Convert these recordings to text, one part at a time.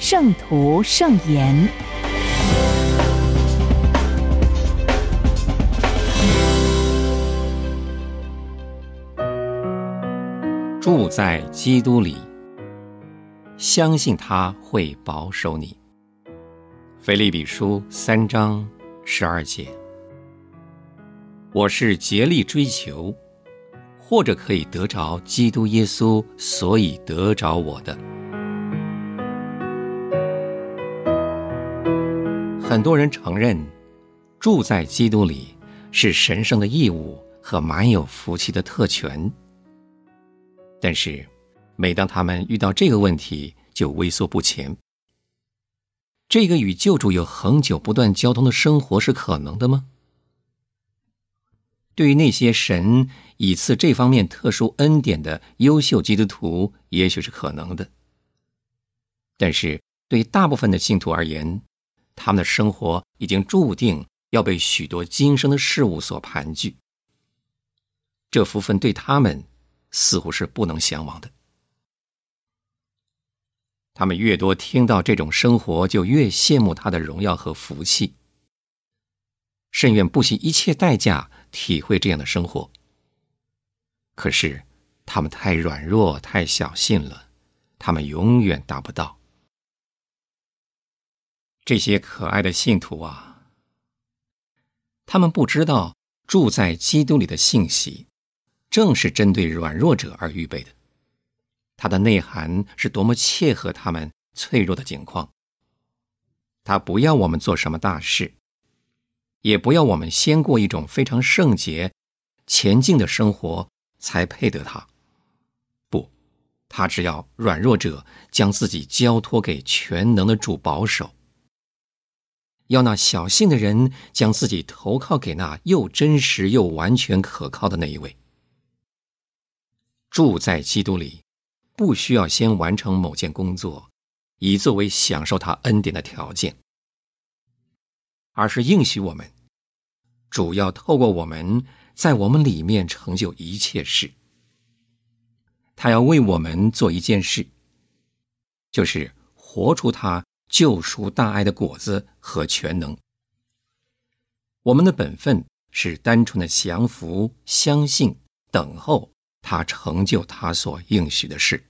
圣徒圣言，住在基督里，相信他会保守你。腓利比书三章十二节，我是竭力追求，或者可以得着基督耶稣，所以得着我的。很多人承认，住在基督里是神圣的义务和蛮有福气的特权。但是，每当他们遇到这个问题，就畏缩不前。这个与救主有恒久不断交通的生活是可能的吗？对于那些神以赐这方面特殊恩典的优秀基督徒，也许是可能的。但是，对大部分的信徒而言，他们的生活已经注定要被许多今生的事物所盘踞，这福分对他们似乎是不能向往的。他们越多听到这种生活，就越羡慕他的荣耀和福气，甚愿不惜一切代价体会这样的生活。可是，他们太软弱、太小心了，他们永远达不到。这些可爱的信徒啊，他们不知道住在基督里的信息，正是针对软弱者而预备的。它的内涵是多么切合他们脆弱的境况。他不要我们做什么大事，也不要我们先过一种非常圣洁、前进的生活才配得他。不，他只要软弱者将自己交托给全能的主保守。要那小信的人将自己投靠给那又真实又完全可靠的那一位。住在基督里，不需要先完成某件工作，以作为享受他恩典的条件，而是应许我们，主要透过我们在我们里面成就一切事。他要为我们做一件事，就是活出他。救赎大爱的果子和全能。我们的本分是单纯的降服、相信、等候他成就他所应许的事，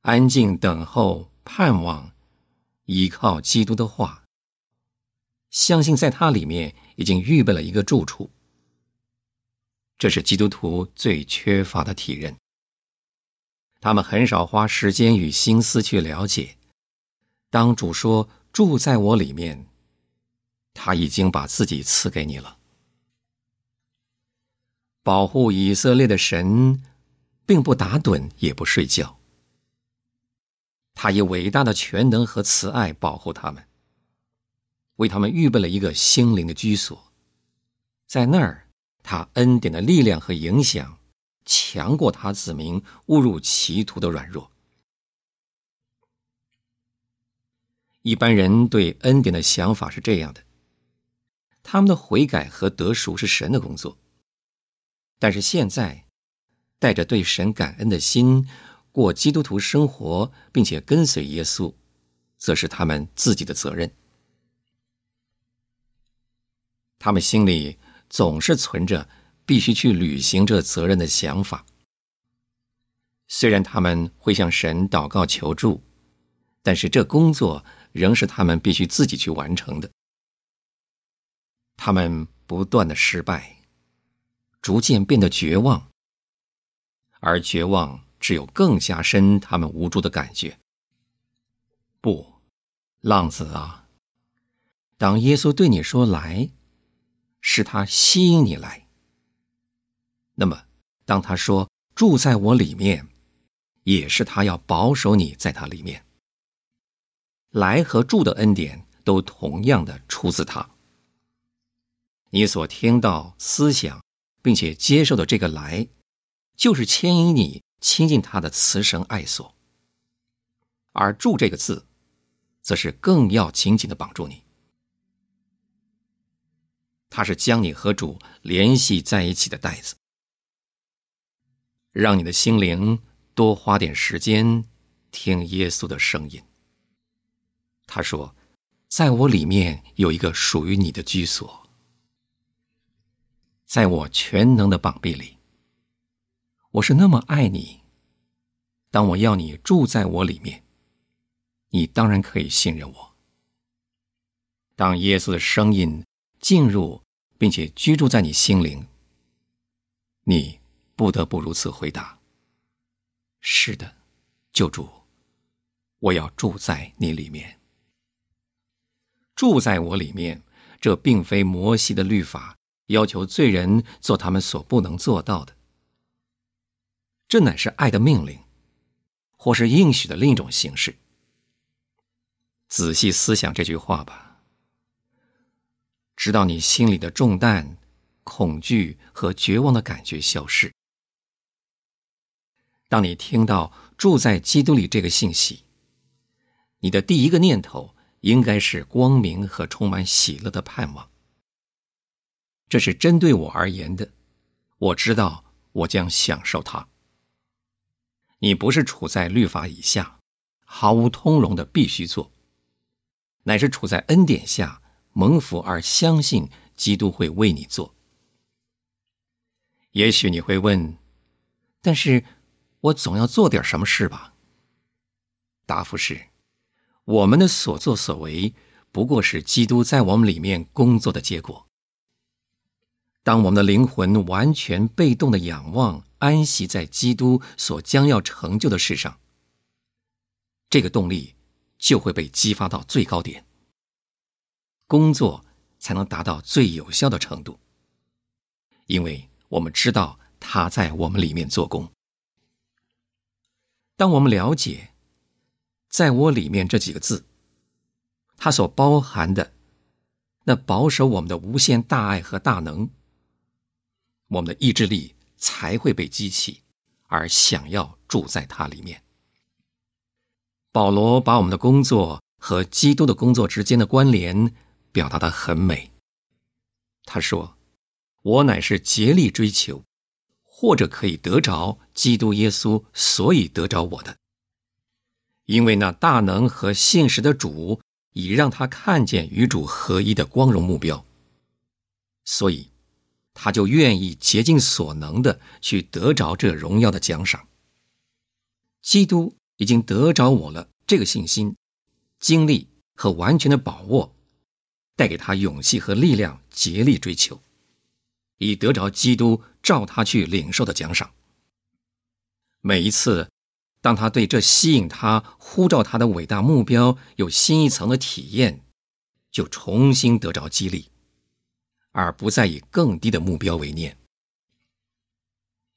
安静等候、盼望，依靠基督的话，相信在他里面已经预备了一个住处。这是基督徒最缺乏的体认。他们很少花时间与心思去了解。当主说住在我里面，他已经把自己赐给你了。保护以色列的神，并不打盹也不睡觉，他以伟大的全能和慈爱保护他们，为他们预备了一个心灵的居所，在那儿，他恩典的力量和影响强过他子民误入歧途的软弱。一般人对恩典的想法是这样的：他们的悔改和得赎是神的工作，但是现在带着对神感恩的心过基督徒生活，并且跟随耶稣，则是他们自己的责任。他们心里总是存着必须去履行这责任的想法，虽然他们会向神祷告求助，但是这工作。仍是他们必须自己去完成的。他们不断的失败，逐渐变得绝望，而绝望只有更加深他们无助的感觉。不，浪子啊，当耶稣对你说“来”，是他吸引你来；那么，当他说“住在我里面”，也是他要保守你在他里面。来和住的恩典都同样的出自他。你所听到、思想并且接受的这个来，就是牵引你亲近他的慈神爱所。而住这个字，则是更要紧紧的绑住你。它是将你和主联系在一起的带子，让你的心灵多花点时间听耶稣的声音。他说：“在我里面有一个属于你的居所，在我全能的膀臂里，我是那么爱你。当我要你住在我里面，你当然可以信任我。当耶稣的声音。”进入并且居住在你心灵，你不得不如此回答：“是的，救主，我要住在你里面。住在我里面，这并非摩西的律法要求罪人做他们所不能做到的，这乃是爱的命令，或是应许的另一种形式。仔细思想这句话吧。”直到你心里的重担、恐惧和绝望的感觉消失。当你听到住在基督里这个信息，你的第一个念头应该是光明和充满喜乐的盼望。这是针对我而言的，我知道我将享受它。你不是处在律法以下，毫无通融的必须做，乃是处在恩典下。蒙福而相信基督会为你做。也许你会问：“但是我总要做点什么事吧？”答复是：我们的所作所为不过是基督在我们里面工作的结果。当我们的灵魂完全被动的仰望、安息在基督所将要成就的事上，这个动力就会被激发到最高点。工作才能达到最有效的程度，因为我们知道他在我们里面做工。当我们了解“在我里面”这几个字，它所包含的那保守我们的无限大爱和大能，我们的意志力才会被激起，而想要住在它里面。保罗把我们的工作和基督的工作之间的关联。表达的很美。他说：“我乃是竭力追求，或者可以得着基督耶稣，所以得着我的。因为那大能和信实的主已让他看见与主合一的光荣目标，所以他就愿意竭尽所能的去得着这荣耀的奖赏。基督已经得着我了，这个信心、经历和完全的把握。”带给他勇气和力量，竭力追求，以得着基督照他去领受的奖赏。每一次，当他对这吸引他、呼召他的伟大目标有新一层的体验，就重新得着激励，而不再以更低的目标为念。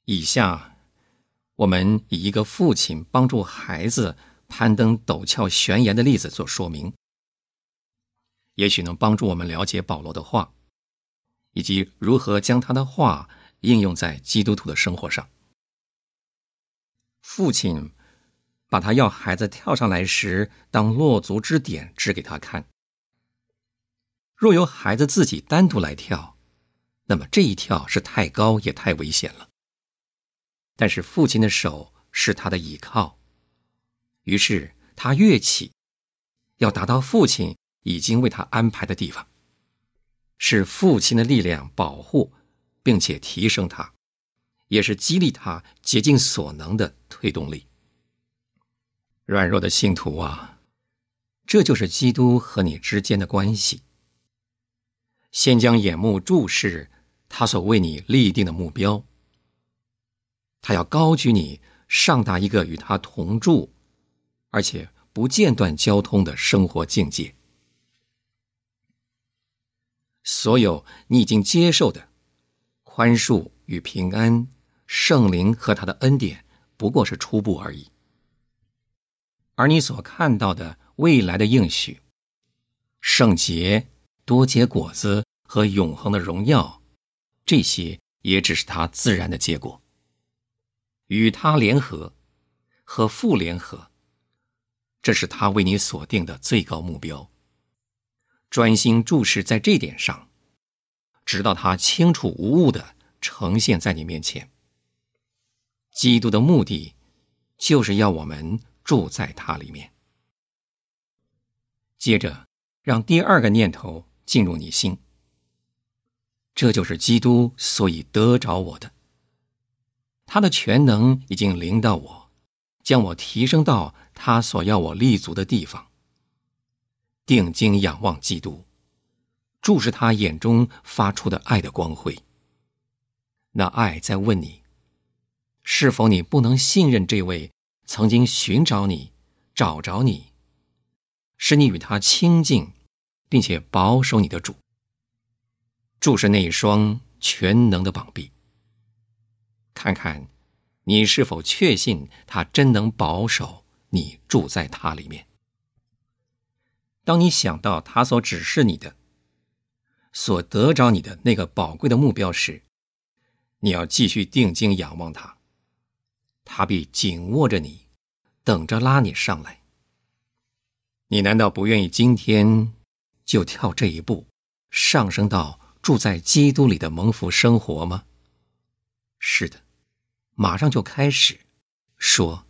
以下，我们以一个父亲帮助孩子攀登陡峭悬崖的例子做说明。也许能帮助我们了解保罗的话，以及如何将他的话应用在基督徒的生活上。父亲把他要孩子跳上来时当落足之点指给他看。若由孩子自己单独来跳，那么这一跳是太高也太危险了。但是父亲的手是他的倚靠，于是他跃起，要达到父亲。已经为他安排的地方，是父亲的力量保护，并且提升他，也是激励他竭尽所能的推动力。软弱的信徒啊，这就是基督和你之间的关系。先将眼目注视他所为你立定的目标，他要高举你上达一个与他同住，而且不间断交通的生活境界。所有你已经接受的宽恕与平安，圣灵和他的恩典，不过是初步而已。而你所看到的未来的应许、圣洁、多结果子和永恒的荣耀，这些也只是他自然的结果。与他联合，和父联合，这是他为你所定的最高目标。专心注视在这点上，直到他清楚无误的呈现在你面前。基督的目的，就是要我们住在他里面。接着，让第二个念头进入你心。这就是基督所以得着我的。他的全能已经临到我，将我提升到他所要我立足的地方。定睛仰望基督，注视他眼中发出的爱的光辉。那爱在问你：是否你不能信任这位曾经寻找你、找着你？使你与他亲近，并且保守你的主。注视那一双全能的膀臂，看看你是否确信他真能保守你住在他里面。当你想到他所指示你的、所得着你的那个宝贵的目标时，你要继续定睛仰望他，他必紧握着你，等着拉你上来。你难道不愿意今天就跳这一步，上升到住在基督里的蒙福生活吗？是的，马上就开始说：“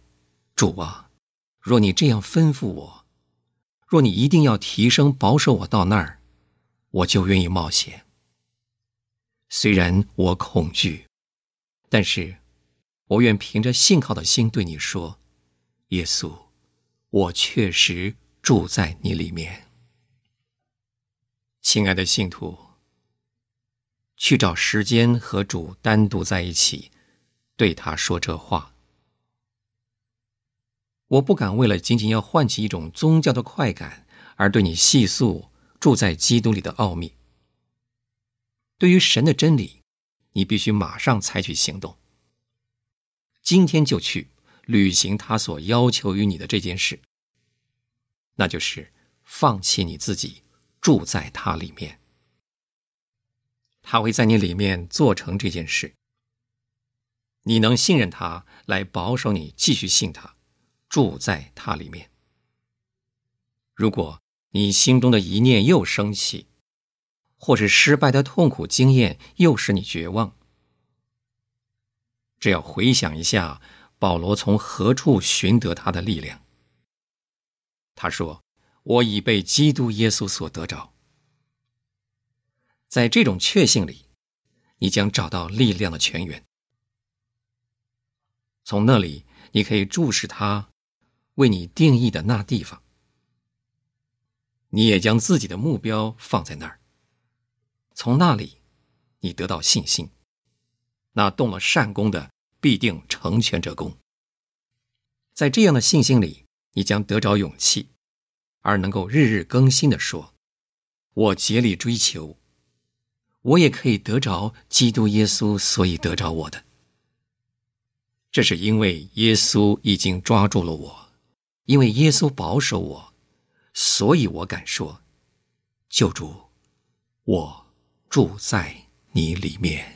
主啊，若你这样吩咐我，若你一定要提升保守我到那儿，我就愿意冒险。虽然我恐惧，但是我愿凭着信靠的心对你说：耶稣，我确实。”住在你里面，亲爱的信徒，去找时间和主单独在一起，对他说这话。我不敢为了仅仅要唤起一种宗教的快感而对你细诉住在基督里的奥秘。对于神的真理，你必须马上采取行动，今天就去履行他所要求于你的这件事。那就是放弃你自己，住在他里面。他会在你里面做成这件事。你能信任他来保守你，继续信他，住在他里面。如果你心中的一念又生气，或是失败的痛苦经验又使你绝望，只要回想一下保罗从何处寻得他的力量。他说：“我已被基督耶稣所得着。”在这种确信里，你将找到力量的泉源。从那里，你可以注视他为你定义的那地方。你也将自己的目标放在那儿。从那里，你得到信心。那动了善功的，必定成全这功。在这样的信心里。你将得着勇气，而能够日日更新的说：“我竭力追求，我也可以得着基督耶稣，所以得着我的。这是因为耶稣已经抓住了我，因为耶稣保守我，所以我敢说：救主，我住在你里面。”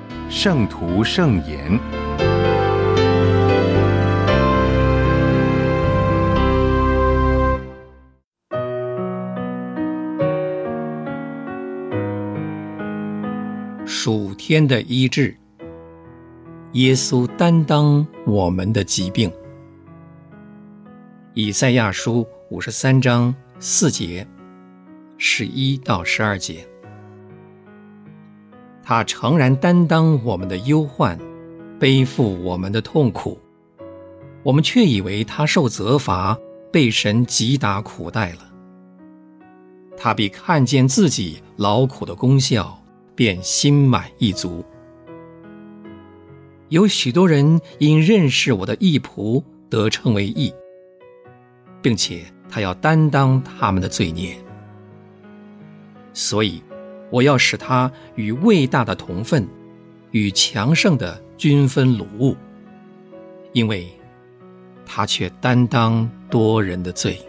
《圣徒圣言》。属天的医治，耶稣担当我们的疾病。以赛亚书五十三章四节，十一到十二节，他诚然担当我们的忧患，背负我们的痛苦，我们却以为他受责罚，被神击打苦待了。他必看见自己劳苦的功效。便心满意足。有许多人因认识我的义仆得称为义，并且他要担当他们的罪孽，所以我要使他与伟大的同分，与强盛的均分掳物，因为他却担当多人的罪。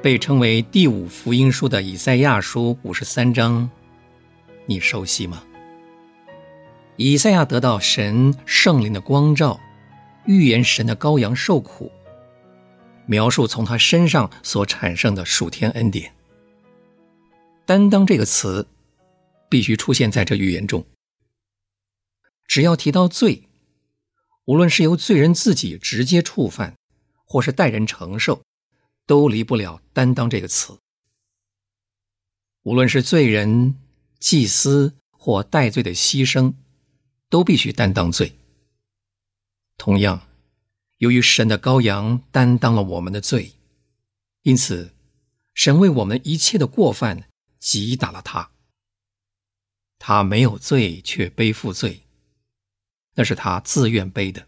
被称为第五福音书的以赛亚书五十三章，你熟悉吗？以赛亚得到神圣灵的光照，预言神的羔羊受苦，描述从他身上所产生的属天恩典。担当这个词必须出现在这预言中。只要提到罪，无论是由罪人自己直接触犯，或是代人承受。都离不了“担当”这个词。无论是罪人、祭司或代罪的牺牲，都必须担当罪。同样，由于神的羔羊担当了我们的罪，因此神为我们一切的过犯击打了他。他没有罪却背负罪，那是他自愿背的，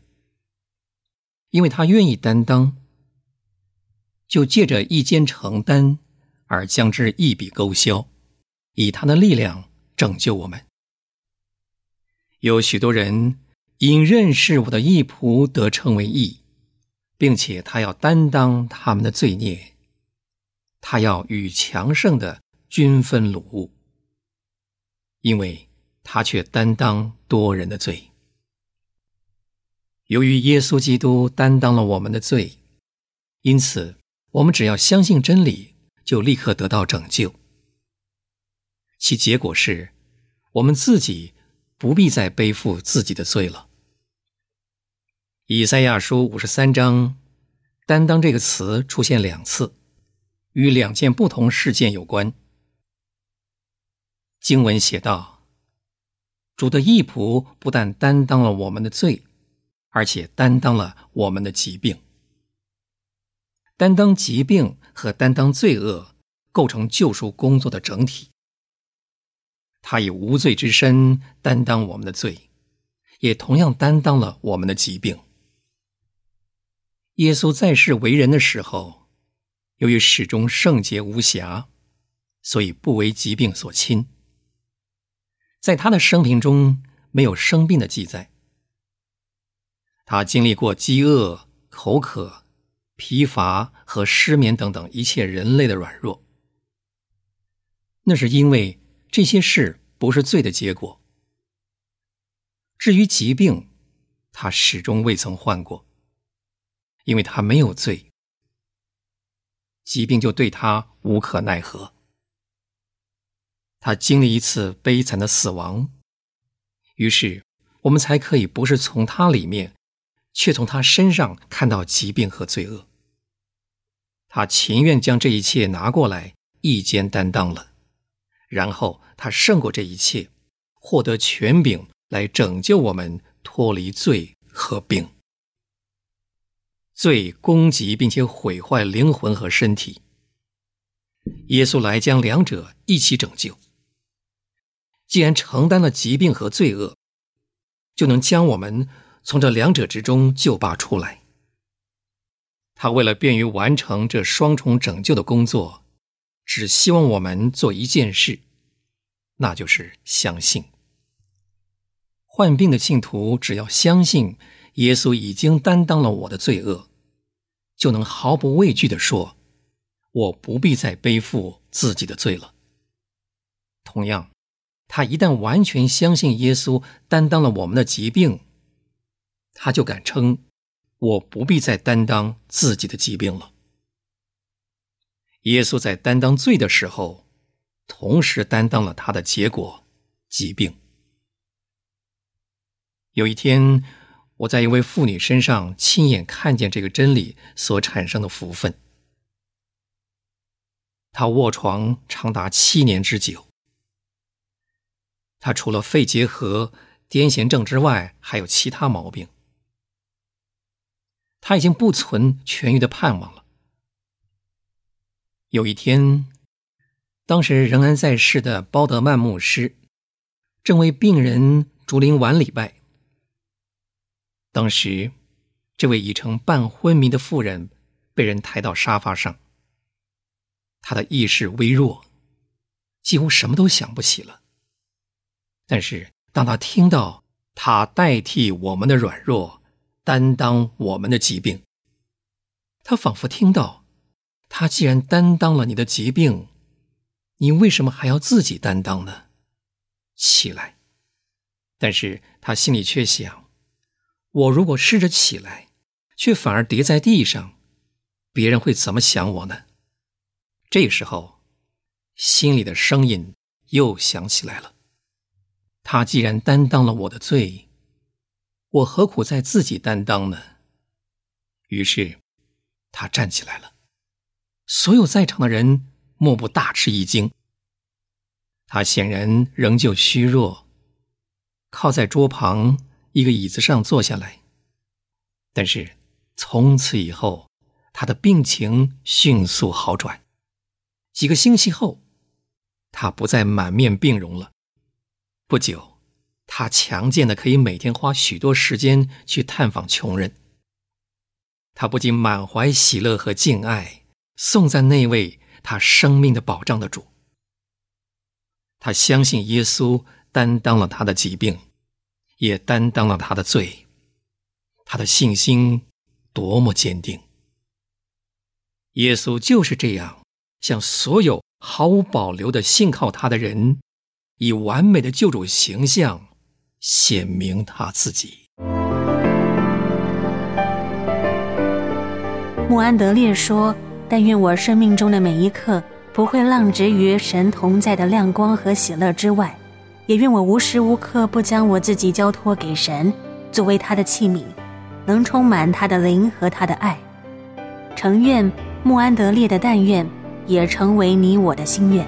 因为他愿意担当。就借着一肩承担，而将之一笔勾销，以他的力量拯救我们。有许多人因认识我的义仆得称为义，并且他要担当他们的罪孽，他要与强盛的均分掳，因为他却担当多人的罪。由于耶稣基督担当了我们的罪，因此。我们只要相信真理，就立刻得到拯救。其结果是，我们自己不必再背负自己的罪了。以赛亚书五十三章“担当”这个词出现两次，与两件不同事件有关。经文写道：“主的义仆不但担当了我们的罪，而且担当了我们的疾病。”担当疾病和担当罪恶，构成救赎工作的整体。他以无罪之身担当我们的罪，也同样担当了我们的疾病。耶稣在世为人的时候，由于始终圣洁无瑕，所以不为疾病所侵。在他的生平中没有生病的记载。他经历过饥饿、口渴。疲乏和失眠等等一切人类的软弱，那是因为这些事不是罪的结果。至于疾病，他始终未曾患过，因为他没有罪，疾病就对他无可奈何。他经历一次悲惨的死亡，于是我们才可以不是从他里面，却从他身上看到疾病和罪恶。他情愿将这一切拿过来一肩担当了，然后他胜过这一切，获得权柄来拯救我们脱离罪和病。罪攻击并且毁坏灵魂和身体，耶稣来将两者一起拯救。既然承担了疾病和罪恶，就能将我们从这两者之中救拔出来。他为了便于完成这双重拯救的工作，只希望我们做一件事，那就是相信。患病的信徒只要相信耶稣已经担当了我的罪恶，就能毫不畏惧地说：“我不必再背负自己的罪了。”同样。他一旦完全相信耶稣担当了我们的疾病，他就敢称：“我不必再担当自己的疾病了。”耶稣在担当罪的时候，同时担当了他的结果——疾病。有一天，我在一位妇女身上亲眼看见这个真理所产生的福分。她卧床长达七年之久。他除了肺结核、癫痫症之外，还有其他毛病。他已经不存痊愈的盼望了。有一天，当时仍然在世的包德曼牧师正为病人竹林晚礼拜。当时，这位已成半昏迷的妇人被人抬到沙发上，她的意识微弱，几乎什么都想不起了。但是，当他听到他代替我们的软弱，担当我们的疾病，他仿佛听到，他既然担当了你的疾病，你为什么还要自己担当呢？起来。但是他心里却想，我如果试着起来，却反而跌在地上，别人会怎么想我呢？这时候，心里的声音又响起来了。他既然担当了我的罪，我何苦再自己担当呢？于是，他站起来了。所有在场的人莫不大吃一惊。他显然仍旧虚弱，靠在桌旁一个椅子上坐下来。但是，从此以后，他的病情迅速好转。几个星期后，他不再满面病容了。不久，他强健的可以每天花许多时间去探访穷人。他不仅满怀喜乐和敬爱，颂赞那位他生命的保障的主。他相信耶稣担当了他的疾病，也担当了他的罪。他的信心多么坚定！耶稣就是这样向所有毫无保留的信靠他的人。以完美的救主形象显明他自己。穆安德烈说：“但愿我生命中的每一刻不会浪掷于神同在的亮光和喜乐之外，也愿我无时无刻不将我自己交托给神，作为他的器皿，能充满他的灵和他的爱。诚愿穆安德烈的但愿也成为你我的心愿。”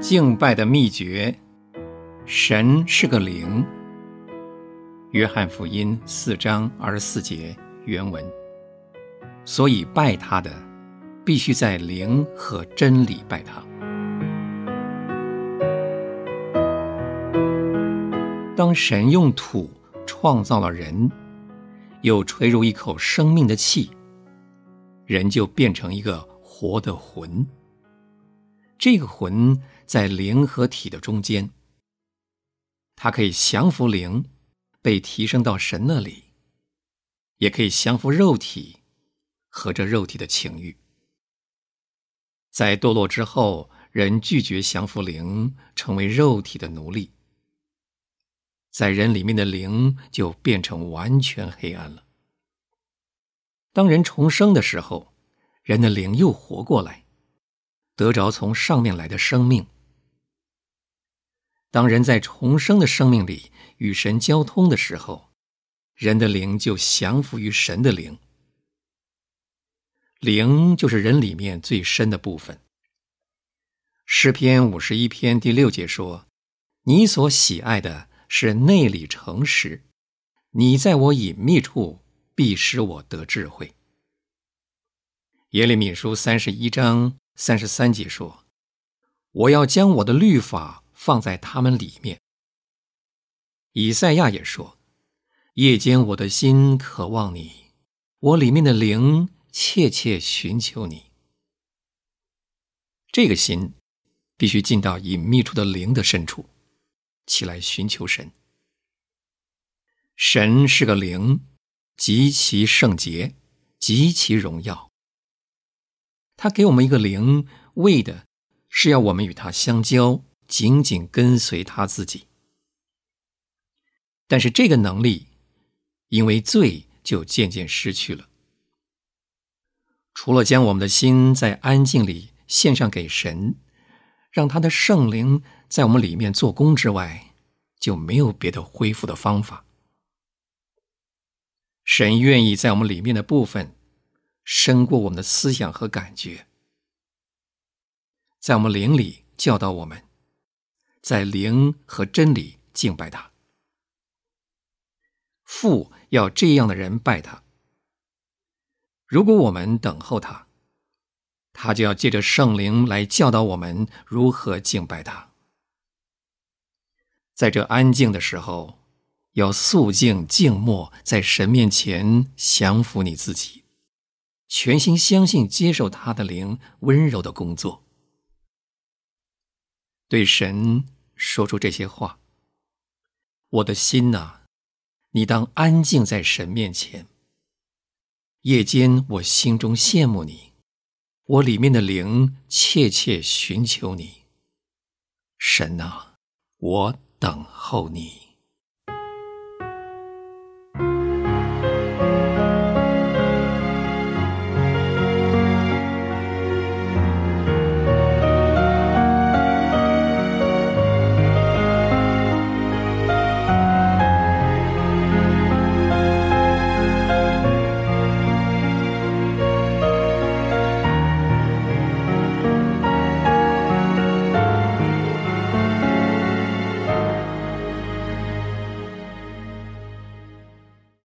敬拜的秘诀：神是个灵。约翰福音四章二十四节原文。所以拜他的，必须在灵和真理拜他。当神用土创造了人，又吹入一口生命的气，人就变成一个活的魂。这个魂。在灵和体的中间，它可以降服灵，被提升到神那里；也可以降服肉体和这肉体的情欲。在堕落之后，人拒绝降服灵，成为肉体的奴隶，在人里面的灵就变成完全黑暗了。当人重生的时候，人的灵又活过来，得着从上面来的生命。当人在重生的生命里与神交通的时候，人的灵就降服于神的灵。灵就是人里面最深的部分。诗篇五十一篇第六节说：“你所喜爱的是内里诚实，你在我隐秘处必使我得智慧。耶利米书三十一章三十三节说：“我要将我的律法放在他们里面。”以赛亚也说：“夜间我的心渴望你，我里面的灵切切寻求你。”这个心必须进到隐秘处的灵的深处，起来寻求神。神是个灵，极其圣洁，极其荣耀。他给我们一个灵，为的是要我们与他相交，紧紧跟随他自己。但是这个能力，因为罪就渐渐失去了。除了将我们的心在安静里献上给神，让他的圣灵在我们里面做工之外，就没有别的恢复的方法。神愿意在我们里面的部分。深过我们的思想和感觉，在我们灵里教导我们，在灵和真理敬拜他。父要这样的人拜他。如果我们等候他，他就要借着圣灵来教导我们如何敬拜他。在这安静的时候，要肃静静默，在神面前降服你自己。全心相信、接受他的灵温柔的工作，对神说出这些话。我的心呐，你当安静在神面前。夜间我心中羡慕你，我里面的灵切切寻求你。神呐，我等候你。